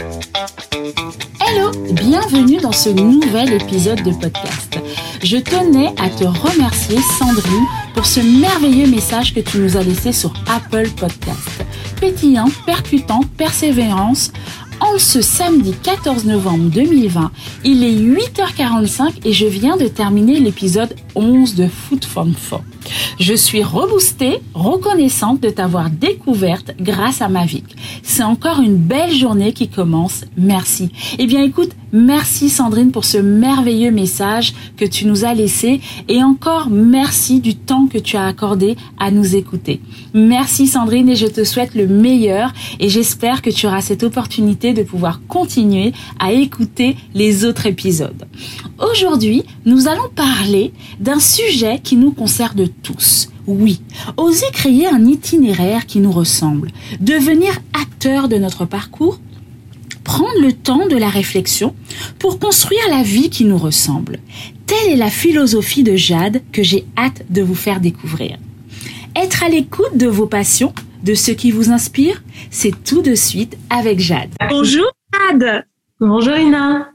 Hello, bienvenue dans ce nouvel épisode de podcast. Je tenais à te remercier Sandrine pour ce merveilleux message que tu nous as laissé sur Apple Podcast. Pétillant, percutant, persévérance, en ce samedi 14 novembre 2020, il est 8h45 et je viens de terminer l'épisode 11 de Food from Four. Je suis reboostée, reconnaissante de t'avoir découverte grâce à Mavic. C'est encore une belle journée qui commence. Merci. Eh bien écoute, merci Sandrine pour ce merveilleux message que tu nous as laissé et encore merci du temps que tu as accordé à nous écouter. Merci Sandrine et je te souhaite le meilleur et j'espère que tu auras cette opportunité de pouvoir continuer à écouter les autres épisodes. Aujourd'hui, nous allons parler d'un sujet qui nous concerne tous. Oui, oser créer un itinéraire qui nous ressemble, devenir acteur de notre parcours, prendre le temps de la réflexion pour construire la vie qui nous ressemble. Telle est la philosophie de Jade que j'ai hâte de vous faire découvrir. Être à l'écoute de vos passions, de ce qui vous inspire, c'est tout de suite avec Jade. Bonjour Jade Bonjour Ina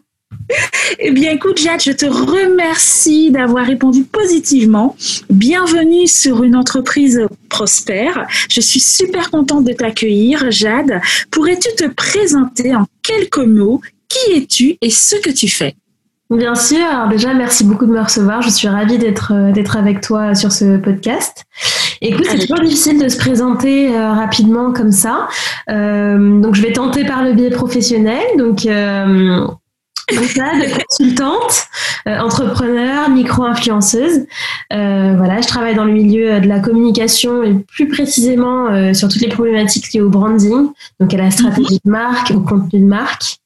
eh bien, écoute, Jade, je te remercie d'avoir répondu positivement. Bienvenue sur une entreprise prospère. Je suis super contente de t'accueillir, Jade. Pourrais-tu te présenter en quelques mots? Qui es-tu et ce que tu fais? Bien sûr. Alors déjà, merci beaucoup de me recevoir. Je suis ravie d'être euh, d'être avec toi sur ce podcast. Écoute, c'est toujours difficile de se présenter euh, rapidement comme ça. Euh, donc, je vais tenter par le biais professionnel. Donc, de consultante, euh, entrepreneur, micro-influenceuse. Euh, voilà, je travaille dans le milieu de la communication et plus précisément euh, sur toutes les problématiques liées au branding, donc à la stratégie de marque, au contenu de marque.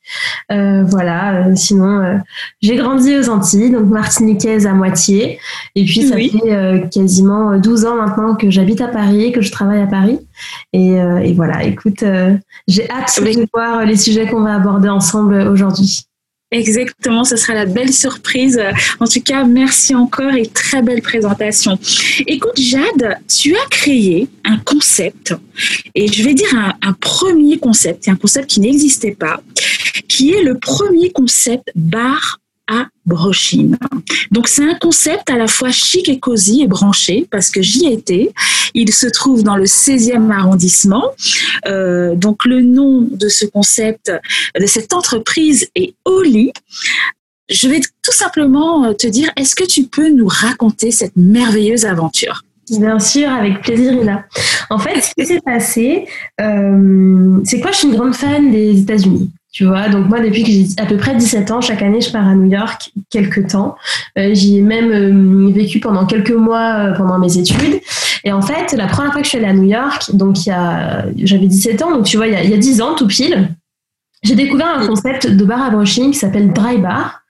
voilà, sinon j'ai grandi aux Antilles, donc martiniquaise à moitié. Et puis ça fait quasiment 12 ans maintenant que j'habite à Paris, que je travaille à Paris. Et, et voilà, écoute, j'ai hâte de voir les sujets qu'on va aborder ensemble aujourd'hui. Exactement, ce sera la belle surprise. En tout cas, merci encore et très belle présentation. Écoute, Jade, tu as créé un concept, et je vais dire un, premier concept, un concept qui n'existait pas, qui est le premier concept bar à Brochine. Donc c'est un concept à la fois chic et cosy et branché parce que j'y étais. Il se trouve dans le 16e arrondissement. Euh, donc le nom de ce concept, de cette entreprise est Oli. Je vais tout simplement te dire, est-ce que tu peux nous raconter cette merveilleuse aventure? Bien sûr, avec plaisir, Ina. En fait, ce qui s'est passé, euh, c'est quoi Je suis une grande fan des États-Unis. Tu vois, donc moi, depuis que j'ai à peu près 17 ans, chaque année, je pars à New York quelques temps. Euh, j'y ai même euh, vécu pendant quelques mois euh, pendant mes études. Et en fait, la première fois que je suis allée à New York, donc il y a, j'avais 17 ans, donc tu vois, il y a, il y a 10 ans, tout pile, j'ai découvert un concept de bar à brushing qui s'appelle Dry Bar.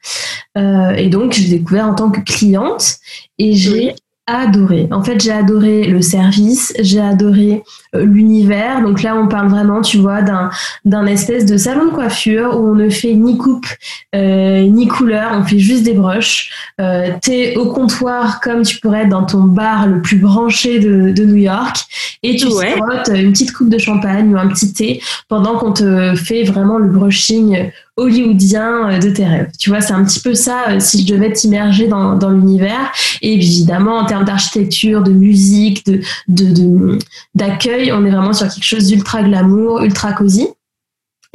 et donc, j'ai découvert en tant que cliente et j'ai adoré. En fait, j'ai adoré le service, j'ai adoré euh, l'univers. Donc là, on parle vraiment, tu vois, d'un d'un espèce de salon de coiffure où on ne fait ni coupe euh, ni couleur, on fait juste des broches. Euh, T'es au comptoir comme tu pourrais être dans ton bar le plus branché de, de New York et tu ouais. une petite coupe de champagne ou un petit thé pendant qu'on te fait vraiment le brushing hollywoodien euh, de tes rêves. Tu vois, c'est un petit peu ça euh, si je devais t'immerger dans, dans l'univers. Et évidemment, en termes d'architecture, de musique, de, d'accueil, de, on est vraiment sur quelque chose d'ultra glamour, ultra cosy.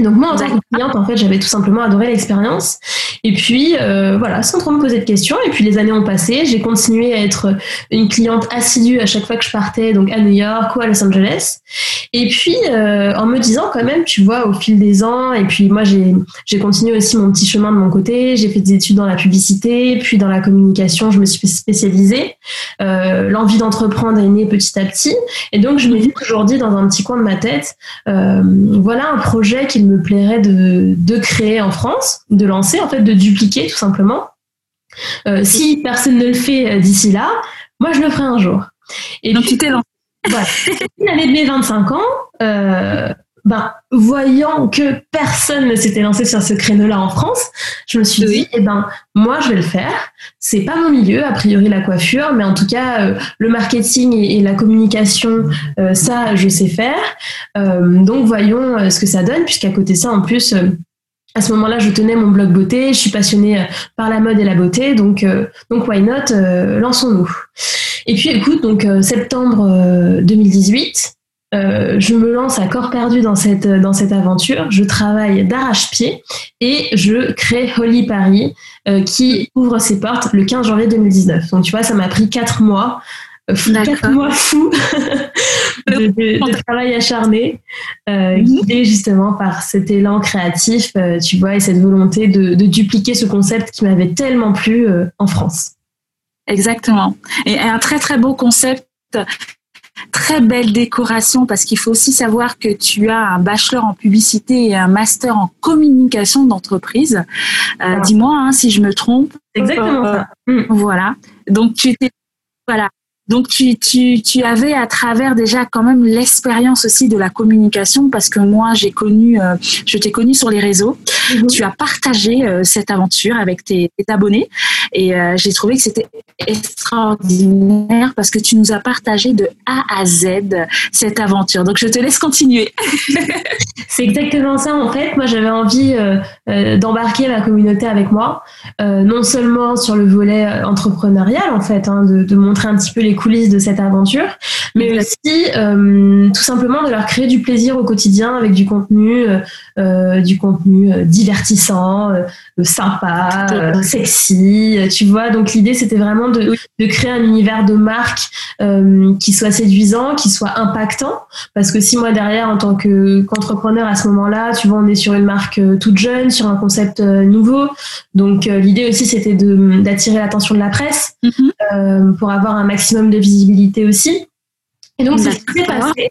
Donc moi, en tant que cliente, en fait, j'avais tout simplement adoré l'expérience. Et puis, euh, voilà, sans trop me poser de questions. Et puis, les années ont passé. J'ai continué à être une cliente assidue à chaque fois que je partais, donc à New York ou à Los Angeles. Et puis, euh, en me disant quand même, tu vois, au fil des ans, et puis moi, j'ai continué aussi mon petit chemin de mon côté. J'ai fait des études dans la publicité, puis dans la communication, je me suis spécialisée. Euh, L'envie d'entreprendre est née petit à petit. Et donc, je me dis aujourd'hui, dans un petit coin de ma tête, voilà un projet qu'il me plairait de, de créer en France, de lancer, en fait, de dupliquer tout simplement. Euh, si personne ne le fait euh, d'ici là, moi je le ferai un jour. Et donc tu t'es lancé. Voilà. L'année de mes 25 ans, euh, ben, voyant que personne ne s'était lancé sur ce créneau-là en France, je me suis dit, eh ben, moi, je vais le faire. C'est pas mon milieu, a priori la coiffure, mais en tout cas, euh, le marketing et, la communication, euh, ça, je sais faire. Euh, donc, voyons ce que ça donne, puisqu'à côté de ça, en plus, à ce moment-là, je tenais mon blog beauté, je suis passionnée par la mode et la beauté, donc, donc why not, lançons-nous. Et puis, écoute, donc septembre 2018, euh, je me lance à corps perdu dans cette, dans cette aventure. Je travaille d'arrache-pied et je crée Holy Paris euh, qui ouvre ses portes le 15 janvier 2019. Donc tu vois, ça m'a pris quatre mois. Euh, quatre mois fous de, travail acharné, euh, mhm. guidé justement par cet élan créatif, tu vois, et cette volonté de, de dupliquer ce concept qui m'avait tellement plu en France. Exactement. Et un très très beau concept très belle décoration parce qu'il faut aussi savoir que tu as un bachelor en publicité et un master en communication d'entreprise. Euh, dis-moi hein, si je me trompe. Exactement ça. Euh, voilà. Donc tu étais voilà. Donc tu, tu, tu avais à travers déjà quand même l'expérience aussi de la communication parce que moi j'ai connu, euh, je t'ai connu sur les réseaux. Mhm. Tu as partagé euh, cette aventure avec tes, abonnés et euh, j'ai trouvé que c'était extraordinaire parce que tu nous as partagé de A à Z cette aventure. Donc je te laisse continuer. C'est exactement ça en fait. Moi j'avais envie d'embarquer la communauté avec moi, non seulement sur le volet entrepreneurial en fait, hein, de, de montrer un petit peu les coulisses de cette aventure, mais aussi euh, tout simplement de leur créer du plaisir au quotidien avec du contenu, euh, euh, du contenu divertissant, sympa, sexy, tu vois. Donc l'idée c'était vraiment de, de, créer un univers de marque qui soit séduisant, qui soit impactant, parce que si moi derrière en tant que qu'entrepreneur à ce moment-là, tu vois, on est sur une marque toute jeune, sur un concept nouveau, donc l'idée aussi c'était d'attirer l'attention de la presse mm-hmm. pour avoir un maximum de visibilité aussi. Et donc, c'est ce qui s'est passé.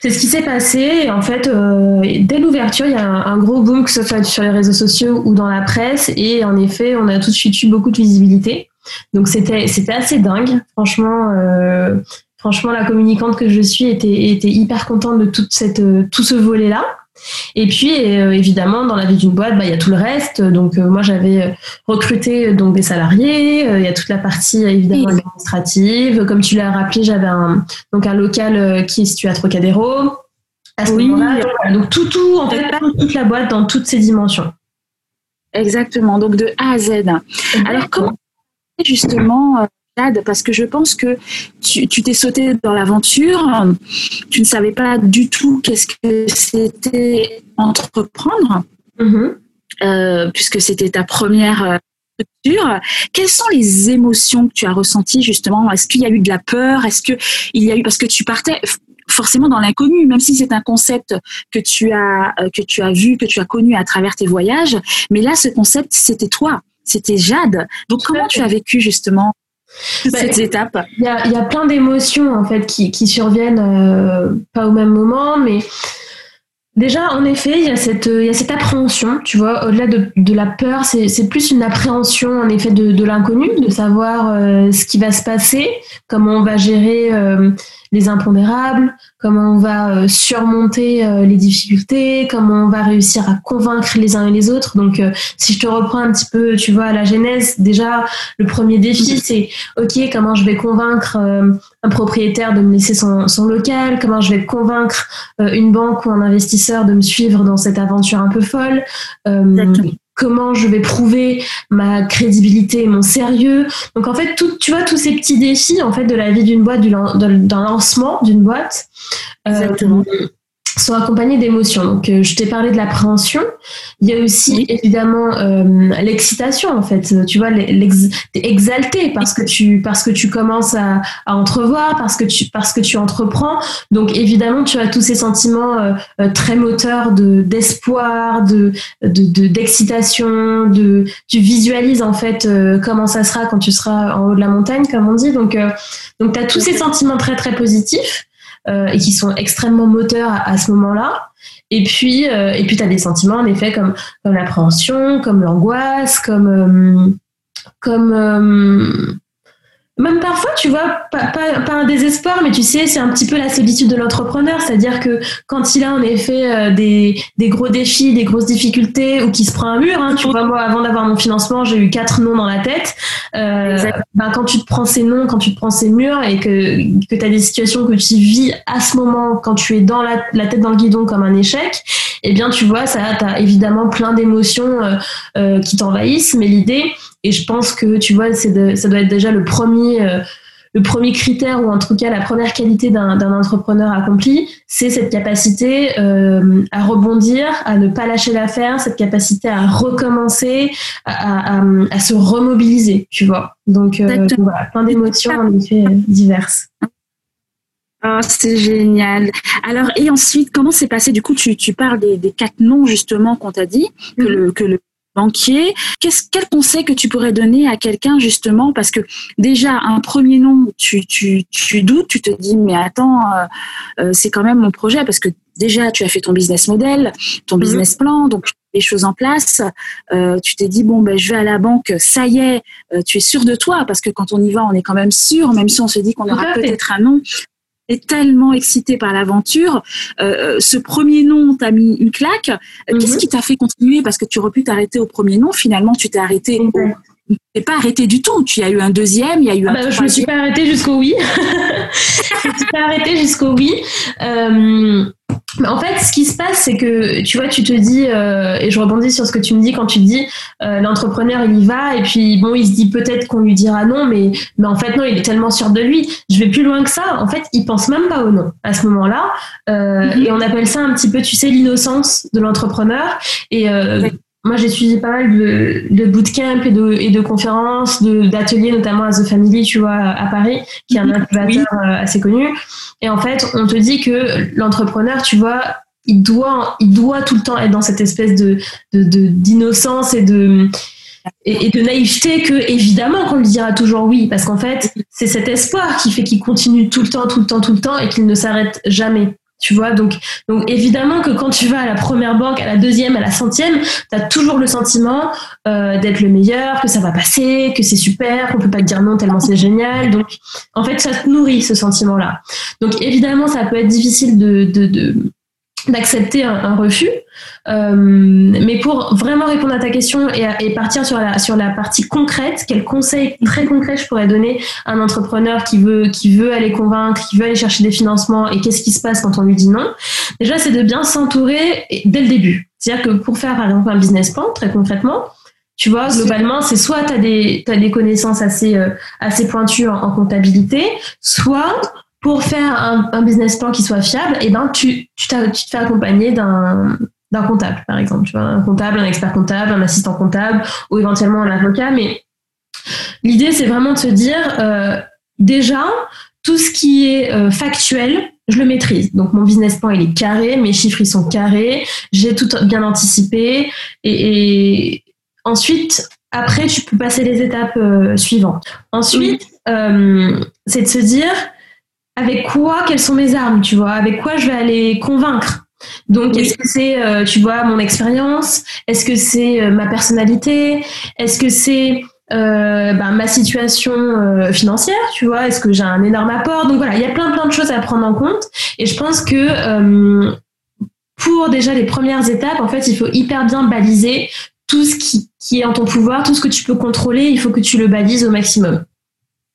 C'est ce qui s'est passé. En fait, euh, dès l'ouverture, il y a un, gros boom, que ce soit sur les réseaux sociaux ou dans la presse. Et en effet, on a tout de suite eu beaucoup de visibilité. Donc, c'était, c'était assez dingue. Franchement, euh, franchement, la communicante que je suis était, était hyper contente de toute cette, euh, tout ce volet-là. Et puis euh, évidemment dans la vie d'une boîte, bah, il y a tout le reste. Donc euh, moi j'avais recruté donc des salariés. Il y a toute la partie évidemment administrative. Comme tu l'as rappelé, j'avais un donc un local qui est situé à Trocadéro. À ce donc tout tout en fait toute la boîte dans toutes ses dimensions. Exactement. Donc de A à Z. Alors comment justement parce que je pense que tu t'es sauté dans l'aventure, tu ne savais pas du tout qu'est-ce que c'était entreprendre, mm-hmm. euh, puisque c'était ta première euh, structure. Quelles sont les émotions que tu as ressenties justement? Est-ce qu'il y a eu de la peur? Est-ce qu'il y a eu parce que tu partais forcément dans l'inconnu, même si c'est un concept que tu as euh, que tu as vu, que tu as connu à travers tes voyages, mais là ce concept c'était toi, c'était Jade. Donc comment tu as vécu justement bah, cette étape? Il y a, y a, plein d'émotions en fait qui, qui surviennent euh, pas au même moment, mais déjà en effet il y a cette, il y a cette appréhension, tu vois, au-delà de, de, la peur, c'est plus une appréhension en effet de, de l'inconnu, de savoir euh, ce qui va se passer, comment on va gérer euh, les impondérables, comment on va euh, surmonter euh, les difficultés, comment on va réussir à convaincre les uns et les autres. Donc, euh, si je te reprends un petit peu, tu vois, à la genèse, déjà, le premier défi, c'est, OK, comment je vais convaincre un propriétaire de me laisser son, son local, comment je vais convaincre une banque ou un investisseur de me suivre dans cette aventure un peu folle? Comment je vais prouver ma crédibilité et mon sérieux. Donc en fait, tu vois, tous ces petits défis en fait de la vie d'une boîte, d'un lancement d'une boîte, euh, sont accompagnés d'émotions. Donc, euh, je t'ai parlé de l'appréhension. Il y a aussi évidemment euh, l'excitation en fait. Tu vois, exalté parce que tu parce que tu commences à, à, entrevoir, parce que tu parce que tu entreprends. Donc, évidemment, tu as tous ces sentiments euh, très moteurs de d'espoir, de d'excitation, de, tu visualises en fait comment ça sera quand tu seras en haut de la montagne, comme on dit. Donc, donc, tu as tous ces sentiments très très positifs. Euh, et qui sont extrêmement moteurs à, ce moment-là. Et puis, euh, et puis tu as des sentiments, en effet, comme, comme l'appréhension, comme l'angoisse, comme, euh, comme même parfois, tu vois, pas, pas, un désespoir, mais tu sais, c'est un petit peu la solitude de l'entrepreneur, c'est-à-dire que quand il a en effet euh, des, des, gros défis, des grosses difficultés, ou qu'il se prend un mur, hein, tu vois, moi, avant d'avoir mon financement, j'ai eu quatre noms dans la tête. Euh, ben, quand tu te prends ces noms, quand tu te prends ces murs, et que, que tu as des situations que tu vis à ce moment, quand tu es dans la, la tête dans le guidon comme un échec, eh bien, tu vois, ça, tu as évidemment plein d'émotions euh, euh, qui t'envahissent, mais l'idée, et je pense que, tu vois, ça doit être déjà le premier, euh, le premier critère, ou en tout cas la première qualité d'un entrepreneur accompli, c'est cette capacité à rebondir, à ne pas lâcher l'affaire, cette capacité à recommencer, à, à, à se remobiliser, tu vois. Donc, voilà, plein d'émotions en effet diverses. Oh, c'est génial. Alors, et ensuite, comment s'est passé? Du coup, tu, tu parles des, des, quatre noms justement qu'on t'a dit, que, le, que le banquier. Qu'est-ce, quel conseil que tu pourrais donner à quelqu'un justement? Parce que déjà, un premier nom, tu, tu, tu doutes, tu te dis, mais attends, euh, euh, c'est quand même mon projet parce que déjà, tu as fait ton business model, ton mhm. business plan, donc les choses en place. Euh, tu t'es dit bon ben je vais à la banque, ça y est, euh, tu es sûr de toi parce que quand on y va, on est quand même sûr, même si on se dit qu'on aura peut-être un nom tellement excité par l'aventure. Euh, ce premier nom t'a mis une claque. Euh, qu'est-ce mhm. qui t'a fait continuer? Parce que tu aurais pu t'arrêter au premier nom. Finalement, tu t'es arrêté tu n'es pas arrêté du tout. Tu as eu un deuxième, il y a eu un bah, Je me suis pas arrêtée jusqu'au oui. je me suis pas arrêtée jusqu'au oui. En fait, ce qui se passe, c'est que tu vois, tu te dis, euh, et je rebondis sur ce que tu me dis quand tu dis, euh, l'entrepreneur il y va et puis bon, il se dit peut-être qu'on lui dira non, mais mais en fait non, il est tellement sûr de lui. Je vais plus loin que ça. En fait, il pense même pas au non à ce moment-là, euh, mm-hmm. et on appelle ça un petit peu, tu sais, l'innocence de l'entrepreneur. Et moi, j'ai suivi pas mal de, de bootcamps et de, et de conférences, d'ateliers, notamment à The Family, tu vois, à Paris, qui est un incubateur euh, assez connu. Et en fait, on te dit que l'entrepreneur, tu vois, il doit, il doit tout le temps être dans cette espèce de d'innocence et de et, de naïveté que évidemment qu'on lui dira toujours oui parce qu'en fait c'est cet espoir qui fait qu'il continue tout le temps tout le temps tout le temps et qu'il ne s'arrête jamais tu vois, donc, donc évidemment que quand tu vas à la première banque, à la deuxième, à la centième, tu as toujours le sentiment euh, d'être le meilleur, que ça va passer, que c'est super, qu'on peut pas te dire non tellement c'est génial. Donc, en fait, ça te nourrit ce sentiment-là. Donc, évidemment, ça peut être difficile de, de, de d'accepter un, refus. Euh, mais pour vraiment répondre à ta question et, et, partir sur la, sur la partie concrète, quel conseil très concret je pourrais donner à un entrepreneur qui veut, qui veut aller convaincre, qui veut aller chercher des financements et qu'est-ce qui se passe quand on lui dit non? Déjà, c'est de bien s'entourer dès le début. C'est-à-dire que pour faire par exemple un business plan, très concrètement, tu vois, globalement, c'est soit tu as des, as des connaissances assez, euh, assez pointues en, en comptabilité, soit pour faire un, business plan qui soit fiable, et eh ben tu, tu, tu te fais accompagner d'un d'un comptable, par exemple, tu vois, un comptable, un expert comptable, un assistant comptable, ou éventuellement un avocat. Mais l'idée, c'est vraiment de se dire, euh, déjà, tout ce qui est euh, factuel, je le maîtrise. Donc mon business plan, il est carré, mes chiffres, ils sont carrés, j'ai tout bien anticipé. Et, ensuite, après, tu peux passer les étapes euh, suivantes. Ensuite, c'est de se dire, avec quoi, quelles sont mes armes, tu vois, avec quoi je vais aller convaincre? Donc, est-ce que c'est, euh, tu vois, mon expérience? Est-ce que c'est euh, ma personnalité? Est-ce que c'est euh, ben, ma situation financière, tu vois? Est-ce que j'ai un énorme apport? Donc voilà, il y a plein plein de choses à prendre en compte. Et je pense que pour déjà les premières étapes, en fait, il faut hyper bien baliser tout ce qui, qui est en ton pouvoir, tout ce que tu peux contrôler. Il faut que tu le balises au maximum.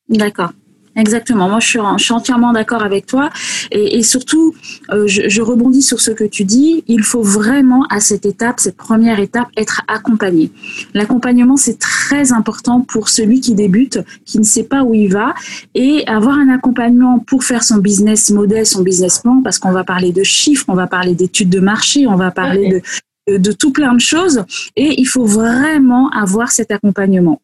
D'accord. Exactement. Moi, je suis, je suis entièrement d'accord avec toi. Et, et surtout, euh, je, je, rebondis sur ce que tu dis. Il faut vraiment, à cette étape, cette première étape, être accompagné. L'accompagnement, c'est très important pour celui qui débute, qui ne sait pas où il va. Et avoir un accompagnement pour faire son business model, son business plan, parce qu'on va parler de chiffres, on va parler d'études de marché, on va parler de, de tout plein de choses. Et il faut vraiment avoir cet accompagnement.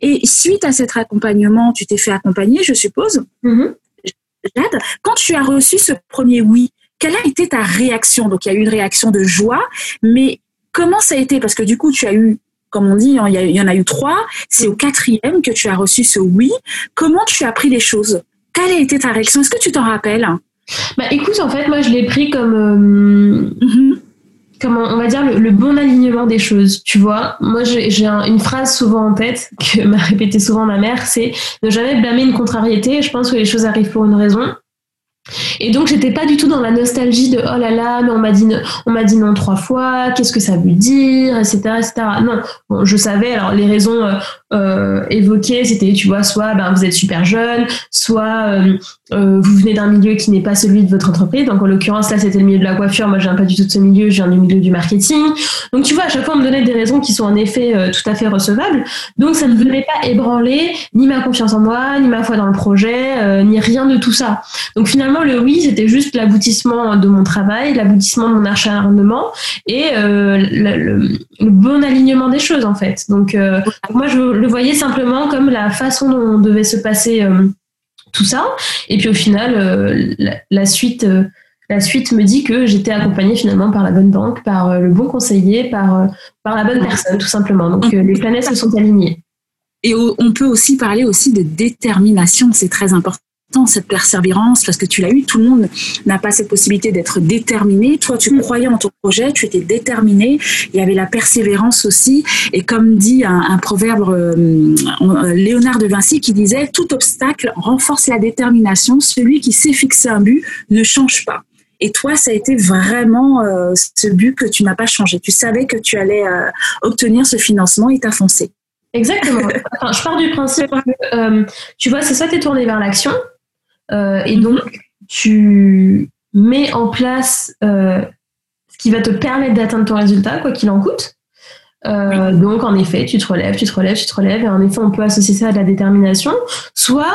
Et suite à cet accompagnement, tu t'es fait accompagner, je suppose. Mm-hmm. quand tu as reçu ce premier oui, quelle a été ta réaction? Donc, il y a eu une réaction de joie, mais comment ça a été? Parce que du coup, tu as eu, comme on dit, il y, en a eu trois. C'est au quatrième que tu as reçu ce oui. Comment tu as pris les choses? Quelle a été ta réaction? Est-ce que tu t'en rappelles? Bah écoute, en fait, moi je l'ai pris comme. Euh, mm-hmm comment on va dire le, bon alignement des choses tu vois. Moi j'ai une phrase souvent en tête que m'a répété souvent ma mère c'est ne jamais blâmer une contrariété je pense que les choses arrivent pour une raison et donc j'étais pas du tout dans la nostalgie de oh là là mais on m'a dit on m'a dit non trois fois qu'est-ce que ça veut dire etc etc non je savais alors les raisons euh, euh, évoquées c'était tu vois soit ben vous êtes super jeune soit euh, vous venez d'un milieu qui n'est pas celui de votre entreprise. Donc en l'occurrence là c'était le milieu de la coiffure. Moi je viens pas du tout de ce milieu je viens du milieu du marketing. Donc tu vois à chaque fois on me donnait des raisons qui sont en effet tout à fait recevables. Donc ça ne venait pas ébranler ni ma confiance en moi ni ma foi dans le projet ni rien de tout ça. Donc finalement le oui, c'était juste l'aboutissement de mon travail, l'aboutissement de mon acharnement et euh, le, bon alignement des choses en fait. Donc euh, moi je le voyais simplement comme la façon dont devait se passer euh, tout ça. Et puis au final, la, suite la suite me dit que j'étais accompagnée finalement par la bonne banque, par le bon conseiller, par, par la bonne personne, tout simplement. Donc les planètes se sont alignées. Et on peut aussi parler aussi de détermination, c'est très important cette persévérance parce que tu l'as eu. Tout le monde n'a pas cette possibilité d'être déterminé. Toi, tu croyais en ton projet, tu étais déterminé. Il y avait la persévérance aussi. Et comme dit un, proverbe euh, euh, Léonard de Vinci qui disait tout obstacle renforce la détermination. Celui qui sait fixer un but ne change pas. Et toi, ça a été vraiment euh, ce but que tu n'as pas changé. Tu savais que tu allais obtenir ce financement et t'as foncé. Exactement. je pars du principe que, tu vois, c'est ça, tu es tourné vers l'action. Euh, et donc, tu mets en place euh, ce qui va te permettre d'atteindre ton résultat, quoi qu'il en coûte. Euh, donc, en effet, tu te relèves, tu te relèves, tu te relèves. Et en effet, on peut associer ça à de la détermination. Soit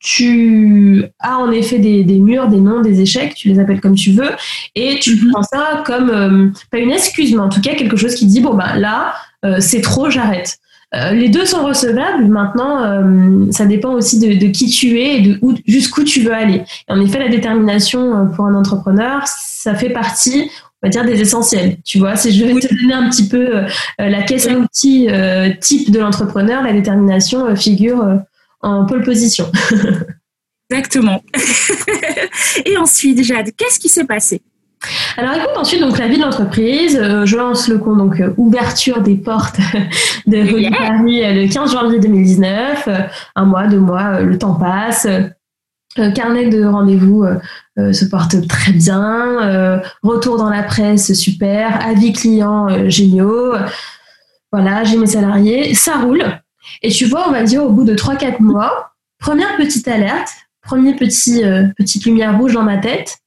tu as en effet des, murs, des noms, des échecs, tu les appelles comme tu veux, et tu mhm. prends ça comme, pas une excuse, mais en tout cas quelque chose qui dit, bon, bah là, c'est trop, j'arrête. Euh, les deux sont recevables. Maintenant, euh, ça dépend aussi de, qui tu es et de jusqu'où tu veux aller. en effet, la détermination euh, pour un entrepreneur, ça fait partie, on va dire, des essentiels. Tu vois, si je vais te donner un petit peu la caisse à outils type de l'entrepreneur, la détermination figure en pole position. Exactement. et ensuite, Jade, qu'est-ce qui s'est passé? Alors écoute, ensuite, donc la vie de l'entreprise, euh, je lance le compte, donc euh, ouverture des portes de Holy Paris euh, le 15 janvier 2019. un mois, deux mois, le temps passe. carnet de rendez-vous se porte très bien. retour dans la presse, super. Avis clients, géniaux. Voilà, j'ai mes salariés. Ça roule. Et tu vois, on va dire au bout de 3-4 mois, première petite alerte, premier petit, petite lumière rouge dans ma tête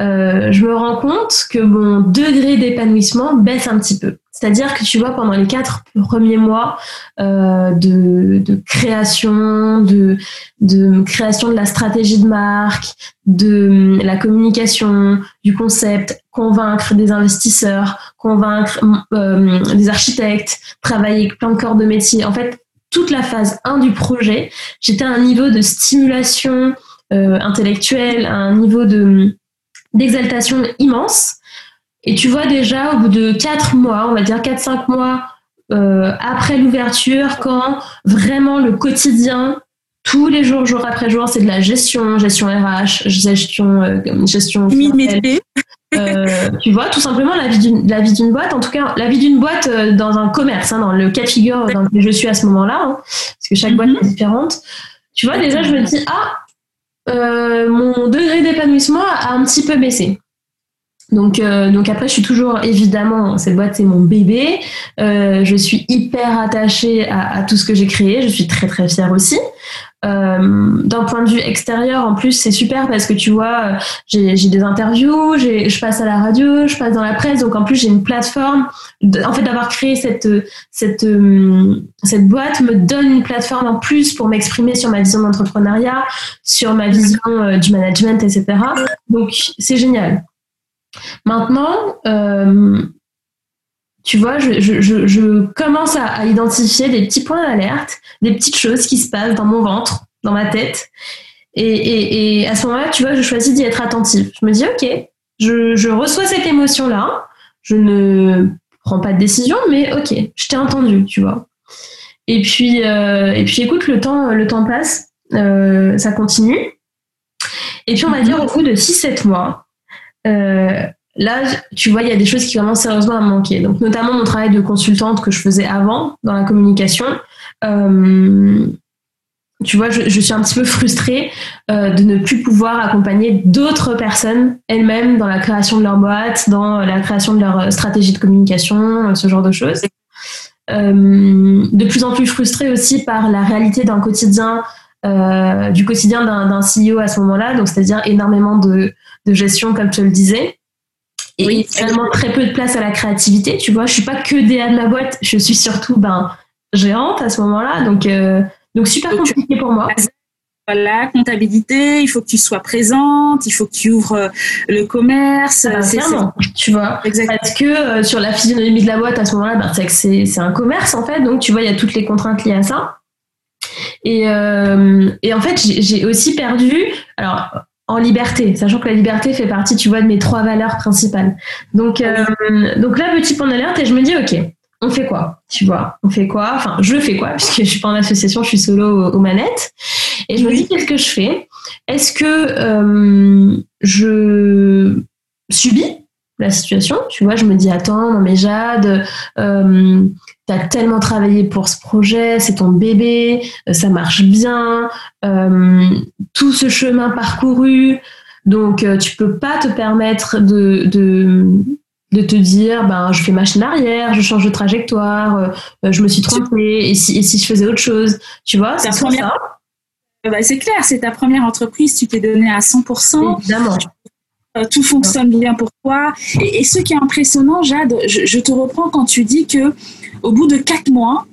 euh, je me rends compte que mon degré d'épanouissement baisse un petit peu. C'est-à-dire que tu vois, pendant les quatre premiers mois euh, de, création, de, de création de la stratégie de marque, de la communication, du concept, convaincre des investisseurs, convaincre euh, des architectes, travailler avec plein de corps de métier. En fait, toute la phase 1 du projet, j'étais à un niveau de stimulation intellectuelle, à un niveau de d'exaltation immense. Et tu vois déjà, au bout de 4 mois, on va dire 4-5 mois euh, après l'ouverture, quand vraiment le quotidien, tous les jours, jour après jour, c'est de la gestion, gestion RH, gestion, euh, gestion euh, tu vois, tout simplement la vie d'une la vie d'une boîte, en tout cas la vie d'une boîte euh, dans un commerce, hein, dans le cas de figure dans lequel je suis à ce moment-là, hein, parce que chaque boîte mhm. est différente. Tu vois, déjà je me dis ah euh, mon degré d'épanouissement a un petit peu baissé. Donc, euh, donc après, je suis toujours évidemment, cette boîte c'est mon bébé. Euh, je suis hyper attachée à, tout ce que j'ai créé. Je suis très très fière aussi. Euh, d'un point de vue extérieur, en plus, c'est super parce que tu vois, j'ai des interviews, je passe à la radio, je passe dans la presse, donc en plus j'ai une plateforme. En fait, d'avoir créé cette cette cette boîte me donne une plateforme en plus pour m'exprimer sur ma vision d'entrepreneuriat, sur ma vision du management, etc. Donc c'est génial. Maintenant, euh, tu vois, je, commence à, identifier des petits points d'alerte, des petites choses qui se passent dans mon ventre, dans ma tête. Et, à ce moment-là, tu vois, je choisis d'y être attentive. Je me dis, OK, je, reçois cette émotion-là, je ne prends pas de décision, mais OK, je t'ai entendu, tu vois. Et puis, euh, et puis écoute, le temps, le temps passe, euh, ça continue. Et puis, on va dire, au bout de 6-7 mois, euh, là, tu vois, il y a des choses qui commencent sérieusement à manquer. Donc, notamment mon travail de consultante que je faisais avant dans la communication. Euh, tu vois, je, suis un petit peu frustrée euh, de ne plus pouvoir accompagner d'autres personnes elles-mêmes dans la création de leur boîte, dans la création de leur stratégie de communication, ce genre de choses. de plus en plus frustrée aussi par la réalité d'un quotidien, du quotidien d'un CEO à ce moment-là, donc c'est-à-dire énormément de, de gestion, comme je le disais. Et oui, finalement très peu de place à la créativité, tu vois. Je suis pas que DA de la boîte, je suis surtout ben, gérante à ce moment-là. Donc, euh, donc super compliqué pour moi. Voilà, comptabilité, il faut que tu sois présente, il faut que tu ouvres euh, le commerce. Ah, c'est tu vois. Exactement. Parce que euh, sur la physionomie de la boîte à ce moment-là, ben, c'est un commerce en fait, donc tu vois, il y a toutes les contraintes liées à ça. Et, et en fait, j'ai aussi perdu. Alors, en liberté, sachant que la liberté fait partie, tu vois, de mes trois valeurs principales. Donc, euh, donc là, petit point d'alerte, et je me dis, ok, on fait quoi Tu vois, on fait quoi? Enfin, je fais quoi? Puisque je suis pas en association, je suis solo aux, manettes. Et je me dis, qu'est-ce que je fais? Est-ce que euh, je subis la situation? Tu vois, je me dis, attends, non mais Jade, euh, tu tellement travaillé pour ce projet, c'est ton bébé, euh, ça marche bien, euh, tout ce chemin parcouru, donc euh, tu peux pas te permettre de, de, te dire, ben, je fais machine arrière, je change de trajectoire, je me suis trompée, et si, et si je faisais autre chose, tu vois, c'est première... Bah, c'est clair, c'est ta première entreprise, tu t'es donné à 100%. Évidemment tout fonctionne bien pour toi. Et, ce qui est impressionnant, Jade, je, je, te reprends quand tu dis que au bout de quatre mois,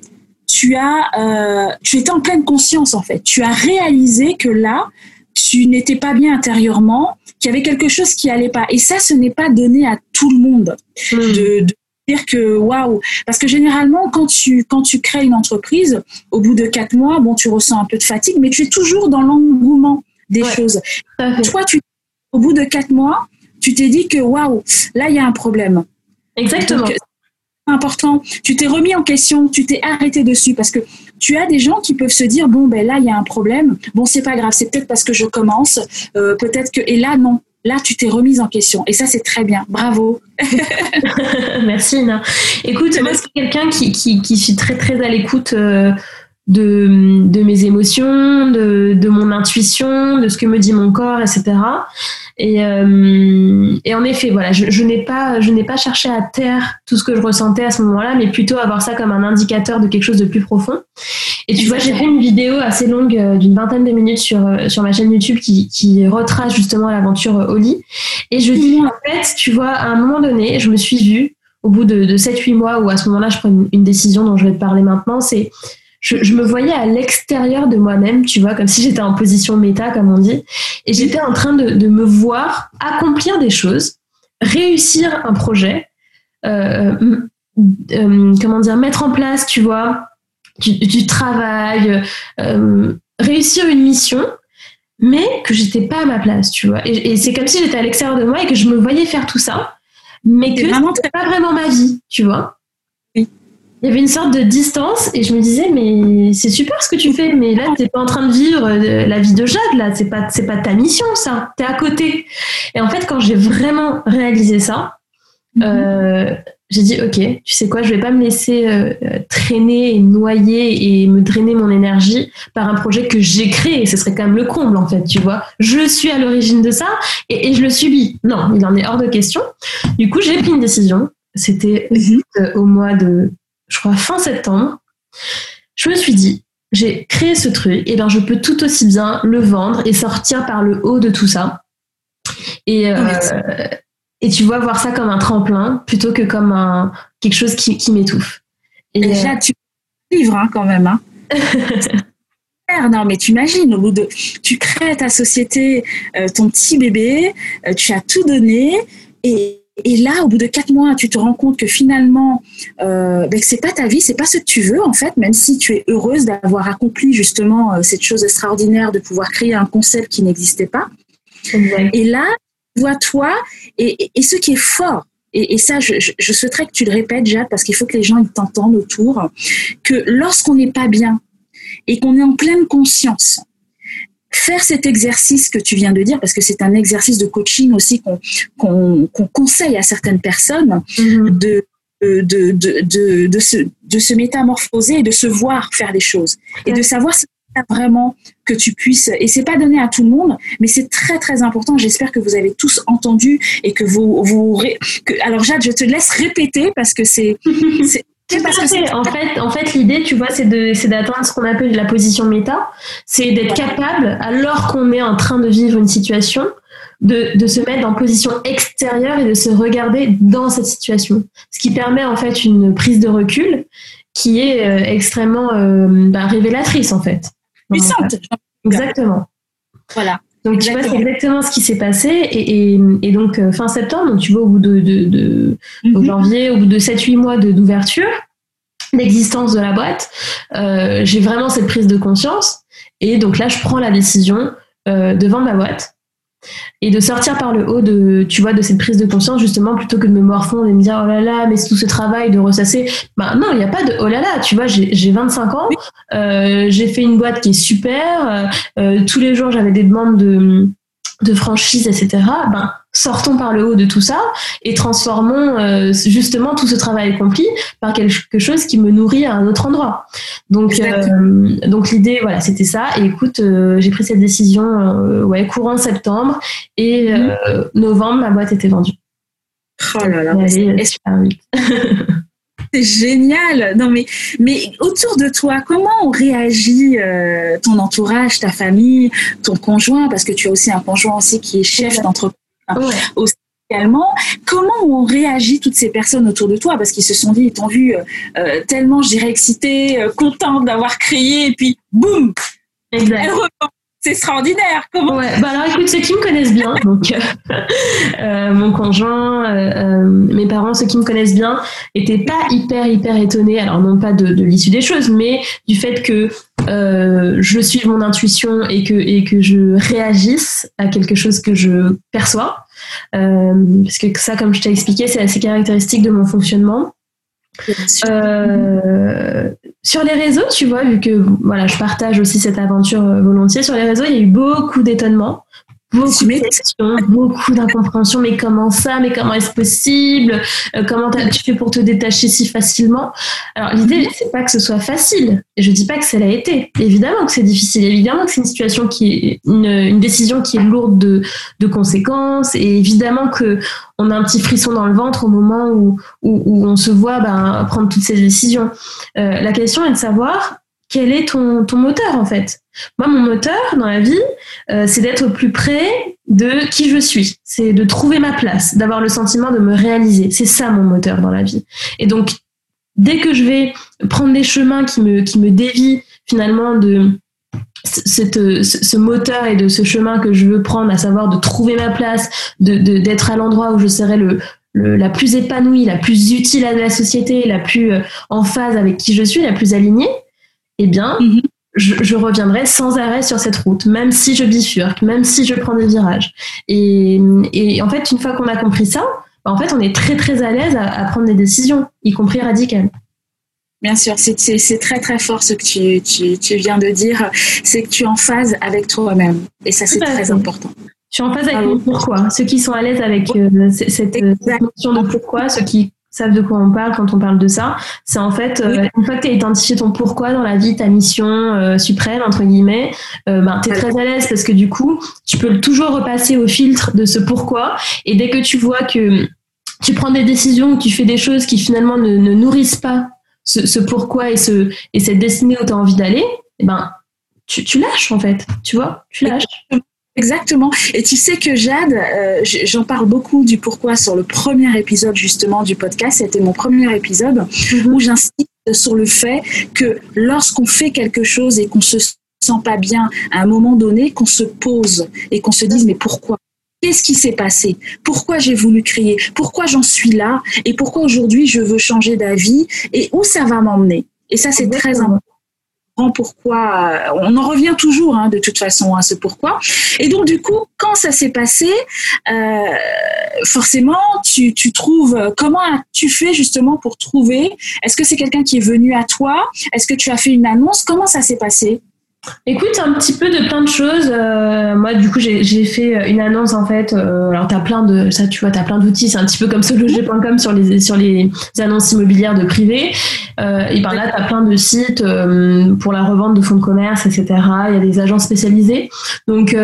tu as, euh, tu étais en pleine conscience en fait. Tu as réalisé que là, tu n'étais pas bien intérieurement, qu'il y avait quelque chose qui allait pas. Et ça, ce n'est pas donné à tout le monde hmm. de, dire que waouh. Parce que généralement, quand tu quand tu crées une entreprise, au bout de quatre mois, bon, tu ressens un peu de fatigue, mais tu es toujours dans l'engouement des choses. Toi, tu au bout de quatre mois, tu t'es dit que waouh, là, il y a un problème. Exactement important. Tu t'es remis en question, tu t'es arrêté dessus parce que tu as des gens qui peuvent se dire bon ben là il y a un problème, bon c'est pas grave, c'est peut-être parce que je commence, euh, peut-être que et là non, là tu t'es remise en question et ça c'est très bien, bravo. Merci Ina. Écoute, moi c'est quelqu'un qui, qui, qui, suis très très à l'écoute. Euh, de, de, mes émotions, de, de, mon intuition, de ce que me dit mon corps, etc. Et, euh, et en effet, voilà, je, je n'ai pas, je n'ai pas cherché à taire tout ce que je ressentais à ce moment-là, mais plutôt à voir ça comme un indicateur de quelque chose de plus profond. Et tu vois, j'ai fait une vidéo assez longue euh, d'une vingtaine de minutes sur euh, sur ma chaîne YouTube qui, qui retrace justement l'aventure au lit. Et je dis en fait, tu vois, à un moment donné, je me suis vue au bout de, de 7-8 mois où à ce moment-là, je prends une, une décision dont je vais te parler maintenant, c'est je, me voyais à l'extérieur de moi-même, tu vois, comme si j'étais en position méta, comme on dit, et j'étais en train de, me voir accomplir des choses, réussir un projet, euh, euh, comment dire, mettre en place, tu vois, du, travail, euh, réussir une mission, mais que j'étais pas à ma place, tu vois. Et, c'est comme si j'étais à l'extérieur de moi et que je me voyais faire tout ça, mais que c'était pas vraiment ma vie, tu vois il y avait une sorte de distance et je me disais mais c'est super ce que tu fais mais là t'es pas en train de vivre euh, la vie de Jade là. C'est pas c'est pas ta mission ça. T'es à côté. Et en fait quand j'ai vraiment réalisé ça mhm. euh, j'ai dit ok tu sais quoi je vais pas me laisser euh, traîner et noyer et me drainer mon énergie par un projet que j'ai créé. Ce serait quand même le comble en fait tu vois. Je suis à l'origine de ça et, et je le subis. Non il en est hors de question. Du coup j'ai pris une décision. C'était mhm. au mois de je crois fin septembre, je me suis dit, j'ai créé ce truc, et ben je peux tout aussi bien le vendre et sortir par le haut de tout ça. Et, euh, et tu vois, voir ça comme un tremplin plutôt que comme un, quelque chose qui, qui m'étouffe. Et déjà, euh, tu livres hein, quand même. Hein. non, mais tu imagines, au bout de. Tu crées ta société, euh, ton petit bébé, tu as tout donné, et, et là, au bout de quatre mois, tu te rends compte que finalement, euh, ben, c'est pas ta vie, c'est pas ce que tu veux en fait, même si tu es heureuse d'avoir accompli justement euh, cette chose extraordinaire de pouvoir créer un concept qui n'existait pas. Et là, vois-toi, et, et, ce qui est fort, et, et ça, je, je, souhaiterais que tu le répètes, Jade, parce qu'il faut que les gens t'entendent autour, que lorsqu'on n'est pas bien et qu'on est en pleine conscience, faire cet exercice que tu viens de dire, parce que c'est un exercice de coaching aussi qu'on conseille à certaines personnes, mm-hmm. de, de, de, de, se, de se métamorphoser et de se voir faire les choses. Et de savoir vraiment que tu puisses, et c'est pas donné à tout le monde, mais c'est très très important. J'espère que vous avez tous entendu et que vous, vous alors Jade, je te laisse répéter parce que c'est, parce que en fait, en fait, l'idée, tu vois, c'est de, c'est d'atteindre ce qu'on appelle la position méta. C'est d'être capable, alors qu'on est en train de vivre une situation, de, de, se mettre en position extérieure et de se regarder dans cette situation. Ce qui permet en fait une prise de recul qui est euh, extrêmement euh, bah, révélatrice en fait puissante. Exactement. Voilà. Donc tu vois, c'est exactement ce qui s'est passé. Et, et, donc euh, fin septembre, donc tu vois, au bout de, de, de mhm. janvier, au bout de 7-8 mois d'ouverture, l'existence de la boîte, euh, j'ai vraiment cette prise de conscience. Et donc là, je prends la décision euh, de vendre ma boîte et de sortir par le haut de tu vois de cette prise de conscience justement plutôt que de me morfondre et de me dire oh là là mais tout ce travail de ressasser bah non il n'y a pas de oh là là tu vois j'ai 25 ans euh, j'ai fait une boîte qui est super euh, euh, tous les jours j'avais des demandes de de franchise, etc., ben, sortons par le haut de tout ça et transformons euh, justement tout ce travail accompli par quelque chose qui me nourrit à un autre endroit. Donc, euh, donc l'idée, voilà, c'était ça. Et écoute, euh, j'ai pris cette décision ouais, courant septembre et mhm. novembre, ma boîte était vendue. Oh là là, C'est génial. Non, mais, mais autour de toi, comment on réagit euh, ton entourage, ta famille, ton conjoint, parce que tu as aussi un conjoint aussi qui est chef d'entreprise aussi également. Comment on réagit toutes ces personnes autour de toi? Parce qu'ils se sont dit, ils t'ont vu euh, euh, tellement, je dirais, excitée, contente d'avoir créé, et puis boum! Exact c'est extraordinaire. Comment ouais, bah alors écoute, ceux qui me connaissent bien, donc euh, mon conjoint, euh, euh, mes parents, ceux qui me connaissent bien, étaient pas hyper hyper étonnés. Alors non pas de, de l'issue des choses, mais du fait que euh, je suive mon intuition et que et que je réagisse à quelque chose que je perçois. Euh, parce que ça, comme je t'ai expliqué, c'est assez caractéristique de mon fonctionnement. Euh, sur les réseaux, tu vois, vu que voilà, je partage aussi cette aventure euh, volontiers, sur les réseaux, il y a eu beaucoup d'étonnements, beaucoup de questions, beaucoup d'incompréhension. Mais comment ça? Mais comment est-ce possible? Euh, Comment tu fais pour te détacher si facilement? Alors l'idée, mhm. c'est pas que ce soit facile. Et je dis pas que ça l'a été. Évidemment que c'est difficile. Évidemment que c'est une situation qui est une, une, décision qui est lourde de, de conséquences. Et évidemment que on a un petit frisson dans le ventre au moment où, où, où on se voit ben, prendre toutes ces décisions. Euh, la question est de savoir quel est ton, ton moteur en fait Moi, mon moteur dans la vie, euh, c'est d'être au plus près de qui je suis. C'est de trouver ma place, d'avoir le sentiment de me réaliser. C'est ça mon moteur dans la vie. Et donc, dès que je vais prendre des chemins qui me, qui me dévient finalement de cette, ce moteur et de ce chemin que je veux prendre, à savoir de trouver ma place, d'être de, d'être à l'endroit où je serai le, le, la plus épanouie, la plus utile à la société, la plus euh, en phase avec qui je suis, la plus alignée, eh bien, mhm. je, reviendrai sans arrêt sur cette route, même si je bifurque, même si je prends des virages. Et, en fait, une fois qu'on a compris ça, bah, en fait, on est très très à l'aise à, prendre des décisions, y compris radicales. Bien sûr, c'est très très fort ce que tu, tu, viens de dire, c'est que tu es en phase avec toi-même. Et ça, c'est très important. Je suis en phase avec mon pourquoi. Ceux qui sont à l'aise avec euh, cette, cette, notion de pourquoi, ceux qui savent de quoi on parle quand on parle de ça. C'est en fait, euh, une fois que tu as identifié ton pourquoi dans la vie, ta mission euh, suprême, entre guillemets, euh, ben, tu es très à l'aise parce que du coup, tu peux toujours repasser au filtre de ce pourquoi. Et dès que tu vois que tu prends des décisions, que tu fais des choses qui finalement ne, ne nourrissent pas ce, ce, pourquoi et, ce, et cette destinée où tu as envie d'aller, eh ben, tu, tu lâches en fait, tu vois, tu lâches. Exactement. Et tu sais que Jade, euh, j'en parle beaucoup du pourquoi sur le premier épisode justement du podcast. C'était mon premier épisode mhm. où j'insiste sur le fait que lorsqu'on fait quelque chose et qu'on se sent pas bien à un moment donné, qu'on se pose et qu'on se dise mais pourquoi? Qu'est-ce qui s'est passé? Pourquoi j'ai voulu crier? Pourquoi j'en suis là? Et pourquoi aujourd'hui je veux changer d'avis? Et où ça va m'emmener? Et ça, c'est très important pourquoi. Euh, on en revient toujours, hein, de toute façon, à ce pourquoi. Et donc, du coup, quand ça s'est passé, euh, forcément, tu, trouves. Comment as-tu fait justement pour trouver Est-ce que c'est quelqu'un qui est venu à toi? Est-ce que tu as fait une annonce? Comment ça s'est passé? Écoute, un petit peu de plein de choses. Euh, moi, du coup, j'ai fait une annonce en fait. Euh, alors, t'as plein de ça, tu vois, t'as plein d'outils. C'est un petit peu comme sologer.com sur les sur les annonces immobilières de privé. Euh, et par là, t'as plein de sites euh, pour la revente de fonds de commerce, etc. Il y a des agents spécialisés. Donc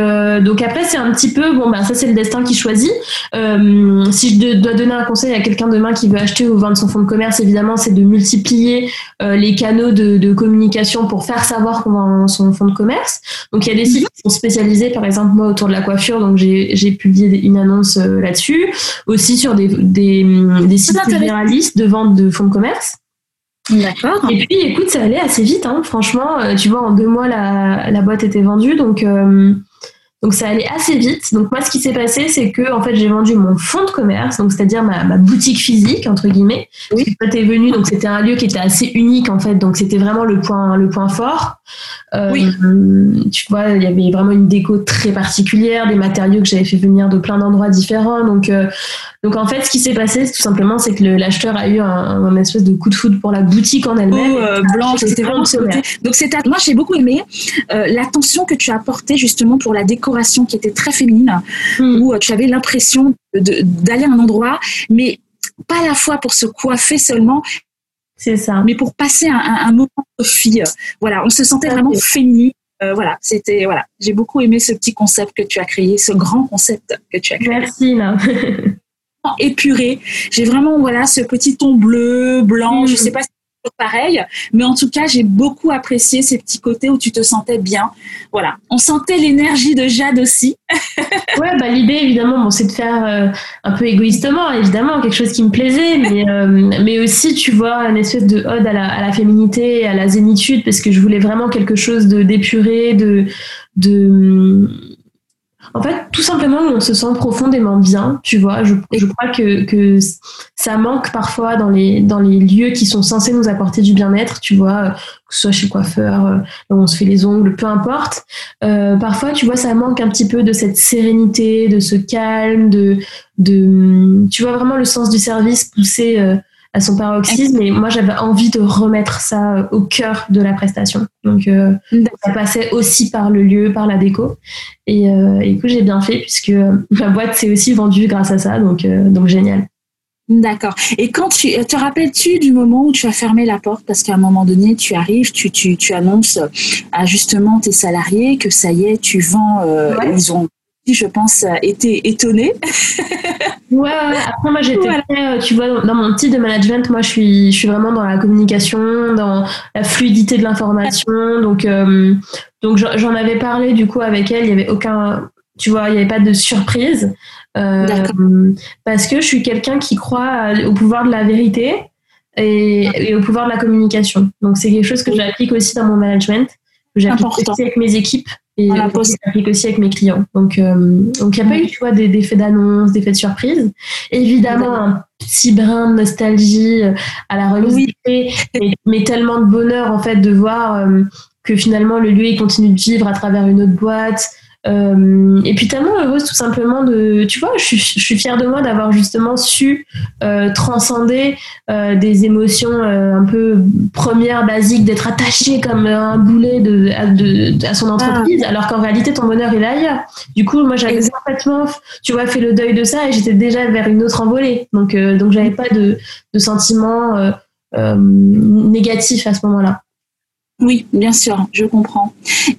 donc après, c'est un petit peu bon, bah ça c'est le destin qui choisit. si je dois donner un conseil à quelqu'un demain qui veut acheter ou vendre son fonds de commerce, évidemment, c'est de multiplier les canaux de, de communication pour faire savoir qu'on vend son fonds de commerce. Donc il y a des sites qui sont spécialisés, par exemple moi autour de la coiffure, donc j'ai publié une annonce euh, là-dessus, aussi sur des, des, des sites généralistes de vente de fonds de commerce. D'accord. Et puis écoute, ça allait assez vite, hein. franchement, euh, tu vois, en deux mois la, la boîte était vendue, donc euh, donc ça allait assez vite. Donc moi, ce qui s'est passé, c'est que en fait, j'ai vendu mon fonds de commerce, donc c'est-à-dire ma, ma, boutique physique entre guillemets. Oui. Quand t'es venu, donc c'était un lieu qui était assez unique en fait, donc c'était vraiment le point le point fort. Euh, oui. Tu vois, il y avait vraiment une déco très particulière, des matériaux que j'avais fait venir de plein d'endroits différents. Donc, euh, donc en fait, ce qui s'est passé, tout simplement, c'est que l'acheteur a eu un, un, espèce de coup de foudre pour la boutique en elle-même. Oh, euh, blanche, c'était vraiment Donc c'est moi j'ai beaucoup aimé euh, l'attention que tu as portée justement pour la décoration qui était très féminine, mm. où tu avais l'impression d'aller à un endroit, mais pas à la fois pour se coiffer seulement, c'est ça. Mais pour passer un, un, moment de fille, voilà, on se sentait vraiment féminine. Euh, voilà, c'était voilà. J'ai beaucoup aimé ce petit concept que tu as créé, ce grand concept que tu as créé. Merci. Là. épuré. J'ai vraiment voilà ce petit ton bleu, blanc. Je sais pas si pareil. Mais en tout cas, j'ai beaucoup apprécié ces petits côtés où tu te sentais bien. Voilà. On sentait l'énergie de Jade aussi. ouais, bah, l'idée, évidemment, bon, c'est de faire euh, un peu égoïstement, évidemment, quelque chose qui me plaisait, mais, euh, mais aussi, tu vois, une espèce de ode à la, à la féminité à la zénitude, parce que je voulais vraiment quelque chose de d'épuré, de en fait, tout simplement, on se sent profondément bien, tu vois. Je, je crois que, que, ça manque parfois dans les, dans les lieux qui sont censés nous apporter du bien-être, tu vois, que ce soit chez le coiffeur, euh, où on se fait les ongles, peu importe. Euh, parfois, tu vois, ça manque un petit peu de cette sérénité, de ce calme, de, de tu vois, vraiment le sens du service poussé. Euh, à son paroxysme. Et moi, j'avais envie de remettre ça euh, au cœur de la prestation. Donc, euh, ça passait aussi par le lieu, par la déco. Et, euh, et j'ai bien fait puisque ma boîte s'est aussi vendue grâce à ça. Donc, donc génial. D'accord. Et quand tu te rappelles-tu du moment où tu as fermé la porte? Parce qu'à un moment donné tu arrives, tu, tu, tu annonces à justement tes salariés que ça y est, tu vends. Ils ont je pense, été étonnée. ouais, après moi j'étais, euh, tu vois, dans mon type de management, moi je suis, je suis vraiment dans la communication, dans la fluidité de l'information. Donc, euh, donc j'en avais parlé du coup avec elle, il n'y avait aucun, tu vois, il n'y avait pas de surprise. Euh, parce que je suis quelqu'un qui croit au pouvoir de la vérité et, et au pouvoir de la communication. Donc c'est quelque chose que j'applique aussi dans mon management, que j'applique aussi avec mes équipes. Et la poste s'applique aussi avec mes clients. Donc, euh, donc il n'y a pas eu, tu vois, des, des faits d'annonce, des faits de surprise. Évidemment, un petit brin de nostalgie euh, à la remise oui. mais, mais, tellement de bonheur, en fait, de voir euh, que finalement, le lieu, il continue de vivre à travers une autre boîte, euh, et puis tellement heureuse tout simplement de, tu vois, je suis, je suis fière de moi d'avoir justement su euh, transcender euh, des émotions euh, un peu premières, basiques, d'être attachée comme un boulet de, à, de, à son entreprise, ah. alors qu'en réalité ton bonheur il est ailleurs. Du coup, moi j'avais complètement, tu vois, fait le deuil de ça et j'étais déjà vers une autre envolée. Donc, euh, donc j'avais pas de, de sentiments négatifs à ce moment-là. Oui, bien sûr, je comprends.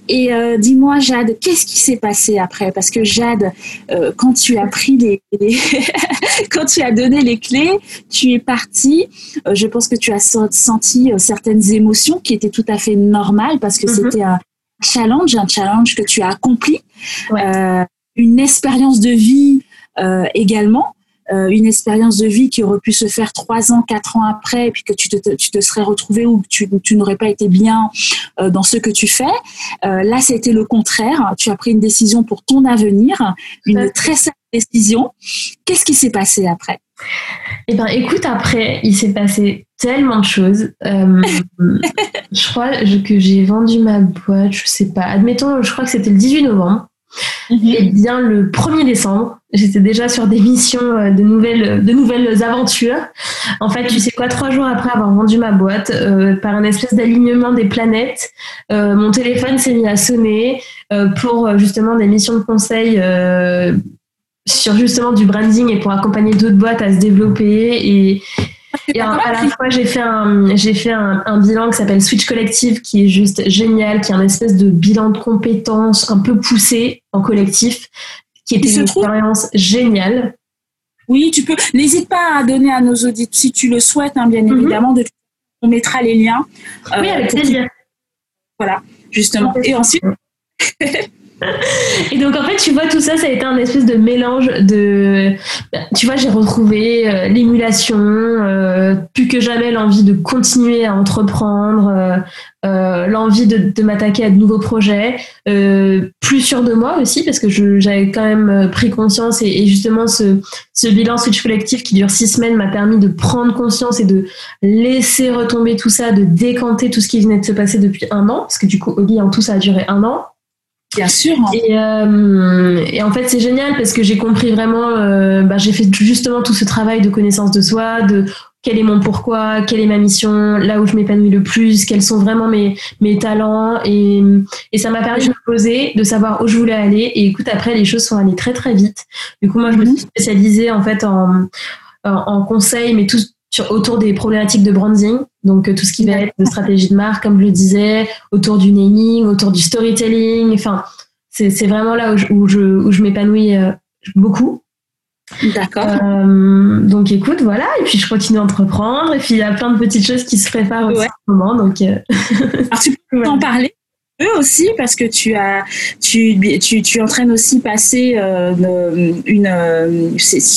Et euh, dis-moi, Jade, qu'est-ce qui s'est passé après? Parce que Jade, euh, quand tu as pris les, les quand tu as donné les clés, tu es partie. Euh, je pense que tu as senti euh, certaines émotions qui étaient tout à fait normales parce que mm -hmm. c'était un challenge, un challenge que tu as accompli, ouais. Euh, une expérience de vie également euh, une expérience de vie qui aurait pu se faire trois ans, quatre ans après, et puis que tu te, tu te serais retrouvé ou que tu, tu n'aurais pas été bien euh, dans ce que tu fais. Euh, là, c'était le contraire. Tu as pris une décision pour ton avenir, une très sage décision. Qu'est-ce qui s'est passé après? Eh ben, écoute, après, il s'est passé tellement de choses. Euh, je crois que j'ai vendu ma boîte, je sais pas. Admettons, je crois que c'était le 18 novembre. Mhm. Et eh bien le 1er décembre, j'étais déjà sur des missions euh, de nouvelles, de nouvelles aventures. En fait, tu sais quoi, trois jours après avoir vendu ma boîte, euh, par un espèce d'alignement des planètes, euh, mon téléphone s'est mis à sonner pour justement des missions de conseil sur justement du branding et pour accompagner d'autres boîtes à se développer et, et à, la fois, j'ai fait un, j'ai fait un, un bilan qui s'appelle Switch Collective, qui est juste génial, qui est un espèce de bilan de compétences un peu poussé en collectif, qui était une expérience géniale. Oui, tu peux. N'hésite pas à donner à nos auditeurs, si tu le souhaites, hein, bien mhm. évidemment. De, on mettra les liens. oui, avec euh, plaisir. Voilà, justement. Et ensuite. Et donc en fait, tu vois, tout ça, ça a été un espèce de mélange de, tu vois, j'ai retrouvé euh, l'émulation, euh, plus que jamais l'envie de continuer à entreprendre, euh, l'envie de, m'attaquer à de nouveaux projets, plus sûr de moi aussi parce que j'avais quand même pris conscience et, justement ce, ce bilan switch collectif qui dure six semaines m'a permis de prendre conscience et de laisser retomber tout ça, de décanter tout ce qui venait de se passer depuis un an parce que du coup, en tout ça a duré un an. Bien sûr. Et, euh, et en fait, c'est génial parce que j'ai compris vraiment, euh, bah, j'ai fait justement tout ce travail de connaissance de soi, de quel est mon pourquoi, quelle est ma mission, là où je m'épanouis le plus, quels sont vraiment mes, mes talents. Et, et ça m'a permis de me poser, de savoir où je voulais aller. Et écoute, après, les choses sont allées très, très vite. Du coup, moi, je me suis spécialisée en fait en, en, en conseil, mais tout, autour des problématiques de branding, donc euh, tout ce qui va être de stratégie de marque, comme je le disais, autour du naming, autour du storytelling. Enfin, c'est vraiment là où je, où je, où je m'épanouis euh, beaucoup. D'accord. Euh, donc écoute, voilà, et puis je continue à entreprendre, et puis il y a plein de petites choses qui se préparent aussi en ce moment. Donc, Alors tu peux en parler? Eux aussi parce que tu as tu tu, tu entraînes aussi passer euh, une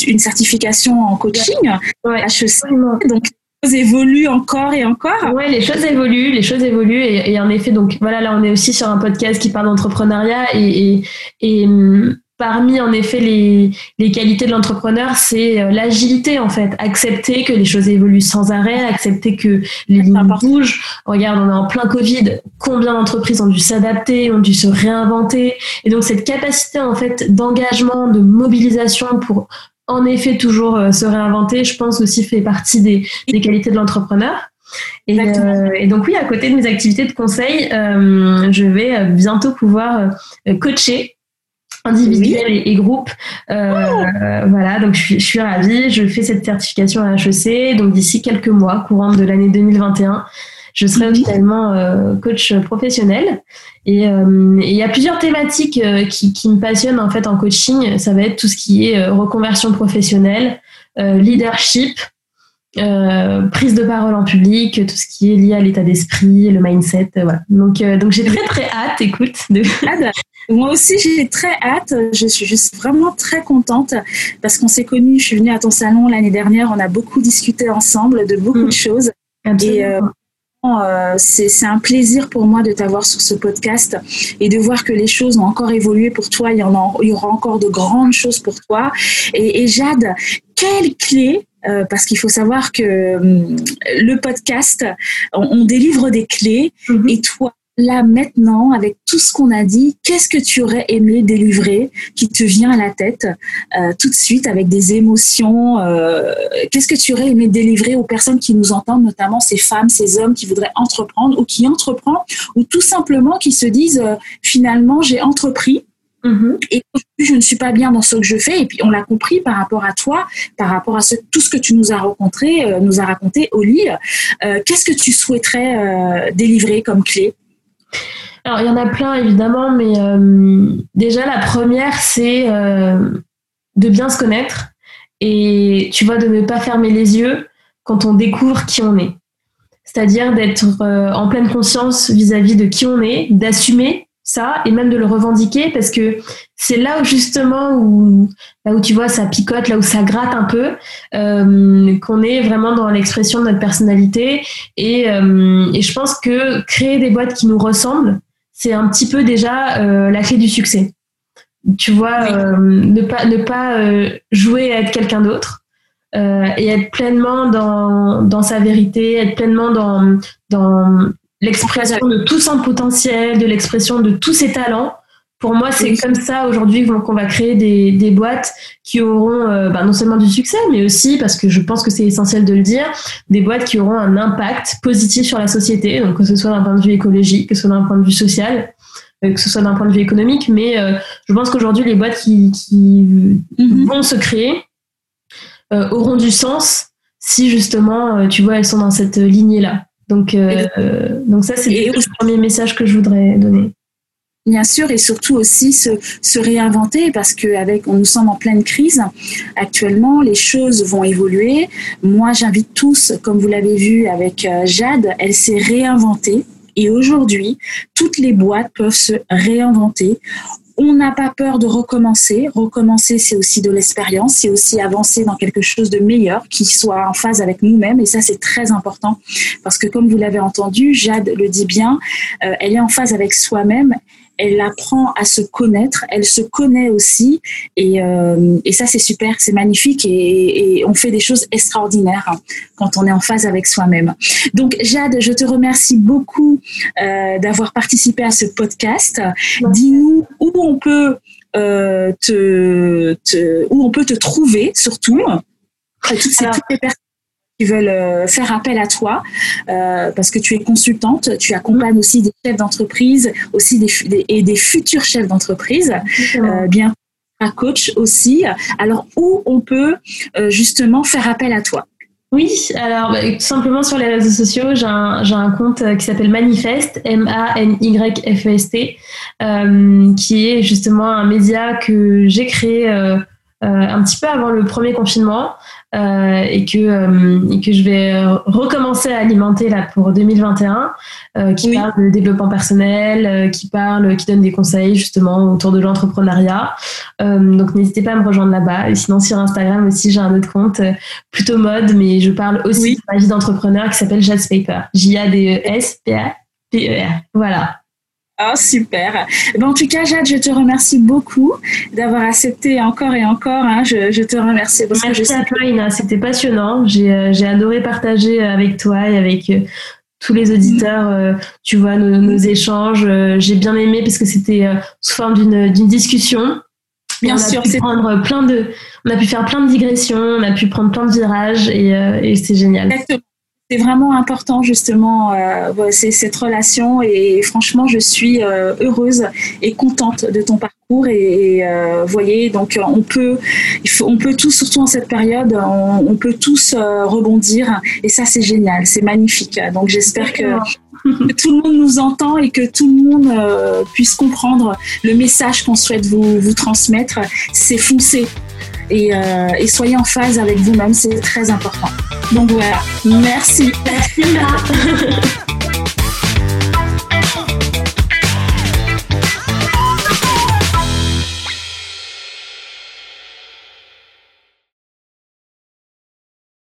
une certification en coaching ouais, HEC donc les choses évoluent encore et encore. Ouais, les choses évoluent, les choses évoluent et, et, en effet donc voilà là on est aussi sur un podcast qui parle d'entrepreneuriat et, et, et hum, parmi en effet les, les qualités de l'entrepreneur, c'est euh, l'agilité en fait, accepter que les choses évoluent sans arrêt, accepter que les lignes bougent. Regarde, on est en plein Covid, combien d'entreprises ont dû s'adapter, ont dû se réinventer, et donc cette capacité en fait d'engagement, de mobilisation pour en effet toujours euh, se réinventer, je pense aussi fait partie des, des qualités de l'entrepreneur. Et, euh, et, donc oui, à côté de mes activités de conseil, euh, je vais bientôt pouvoir coacher individuel et, groupe. Euh, Voilà, donc je suis, je suis, ravie. Je fais cette certification à HEC. Donc d'ici quelques mois, courant de l'année 2021, je serai officiellement euh, coach professionnel. Euh, et il y a plusieurs thématiques euh, qui, qui, me passionnent en fait en coaching. Ça va être tout ce qui est reconversion professionnelle, leadership, euh, prise de parole en public, tout ce qui est lié à l'état d'esprit, le mindset, voilà. Donc, donc j'ai très très hâte, écoute. De... Moi aussi, j'ai très hâte. Je suis juste vraiment très contente parce qu'on s'est connus. Je suis venue à ton salon l'année dernière. On a beaucoup discuté ensemble de beaucoup de mm. choses. Et euh, euh, c'est un plaisir pour moi de t'avoir sur ce podcast et de voir que les choses ont encore évolué pour toi. Il y, en il y aura encore de grandes choses pour toi. Et, et Jade, quelle clé euh, parce qu'il faut savoir que hum, le podcast, on, délivre des clés mm-hmm. et toi, là maintenant, avec tout ce qu'on a dit, qu'est-ce que tu aurais aimé délivrer qui te vient à la tête euh, tout de suite avec des émotions euh, Qu'est-ce que tu aurais aimé délivrer aux personnes qui nous entendent, notamment ces femmes, ces hommes qui voudraient entreprendre ou qui entreprennent ou tout simplement qui se disent euh, finalement j'ai entrepris mm-hmm. Et je ne suis pas bien dans ce que je fais. Et puis on l'a compris par rapport à toi, par rapport à ce, tout ce que tu nous as rencontré, nous a raconté, Oli. Qu'est-ce que tu souhaiterais délivrer comme clé? Alors, il y en a plein, évidemment, mais euh, déjà, la première, c'est euh, de bien se connaître et, tu vois, de ne pas fermer les yeux quand on découvre qui on est. C'est-à-dire d'être euh, en pleine conscience vis-à-vis de qui on est, d'assumer ça et même de le revendiquer parce que c'est là où justement où là où tu vois ça picote là où ça gratte un peu qu'on est vraiment dans l'expression de notre personnalité et, et je pense que créer des boîtes qui nous ressemblent c'est un petit peu déjà euh, la clé du succès. Tu vois, euh, ne pas, ne pas euh, jouer à être quelqu'un d'autre et être pleinement dans, dans sa vérité, être pleinement dans, dans l'expression de tout son potentiel, de l'expression de tous ses talents, Pour moi, c'est comme ça aujourd'hui qu'on va créer des, des, boîtes qui auront euh, bah, non seulement du succès, mais aussi, parce que je pense que c'est essentiel de le dire, des boîtes qui auront un impact positif sur la société, donc que ce soit d'un point de vue écologique, que ce soit d'un point de vue social, euh, que ce soit d'un point de vue économique. Mais euh, je pense qu'aujourd'hui, les boîtes qui, qui mm-hmm. vont se créer auront du sens si justement, tu vois, elles sont dans cette lignée-là. Donc, donc ça, c'est le premier message que je voudrais donner. Bien sûr, et surtout aussi se, se réinventer parce qu'avec, nous sommes en pleine crise actuellement, les choses vont évoluer. Moi, j'invite tous, comme vous l'avez vu avec euh, Jade, elle s'est réinventée. Et aujourd'hui, toutes les boîtes peuvent se réinventer. On n'a pas peur de recommencer. Recommencer, c'est aussi de l'expérience, c'est aussi avancer dans quelque chose de meilleur qui soit en phase avec nous-mêmes. Et ça, c'est très important parce que comme vous l'avez entendu, Jade le dit bien, euh, elle est en phase avec soi-même elle apprend à se connaître, elle se connaît aussi, et, euh, et ça c'est super, c'est magnifique, et, et, on fait des choses extraordinaires hein, quand on est en phase avec soi-même. Donc Jade, je te remercie beaucoup euh, d'avoir participé à ce podcast. Dis-nous où on peut euh, te, te, où on peut te trouver surtout. Toutes, ces, toutes les personnes qui veulent euh, faire appel à toi euh, parce que tu es consultante, tu accompagnes aussi des chefs d'entreprise, aussi des, et des futurs chefs d'entreprise, euh, bien un coach aussi. Alors où on peut euh, justement faire appel à toi? Oui, alors bah, tout simplement sur les réseaux sociaux, j'ai un, un, compte qui s'appelle Manifest, M-A-N-Y-F-E-S-T, qui est justement un média que j'ai créé un petit peu avant le premier confinement, euh, et que euh, et que je vais recommencer à alimenter là pour 2021 euh, qui parle de développement personnel qui parle qui donne des conseils justement autour de l'entrepreneuriat. Donc n'hésitez pas à me rejoindre là-bas. Et sinon sur Instagram aussi j'ai un autre compte plutôt mode mais je parle aussi de ma vie d'entrepreneur qui s'appelle Jazz Paper J A D E S P A P E R. Voilà ah, super. Ben, en tout cas, Jade, je te remercie beaucoup d'avoir accepté encore et encore. Hein. Je, te remercie. Parce Merci que je à toi, Ina. C'était passionnant. Euh, j'ai adoré partager avec toi et avec euh, tous les auditeurs, euh, tu vois, nos, échanges. J'ai bien aimé parce que c'était sous forme d'une discussion. Bien on a pu prendre plein de, on a pu faire plein de digressions, on a pu prendre plein de virages et, et c'est génial. Exactement c'est vraiment important justement euh, c'est cette relation et franchement je suis euh, heureuse et contente de ton parcours et, euh, voyez donc on peut on peut tous surtout en cette période on, peut tous euh, rebondir et ça c'est génial c'est magnifique. Donc j'espère que, que, tout le monde nous entend et que tout le monde puisse comprendre le message qu'on souhaite vous, vous transmettre. C'est foncer et, et soyez en phase avec vous-même c'est très important. Donc voilà, merci. Merci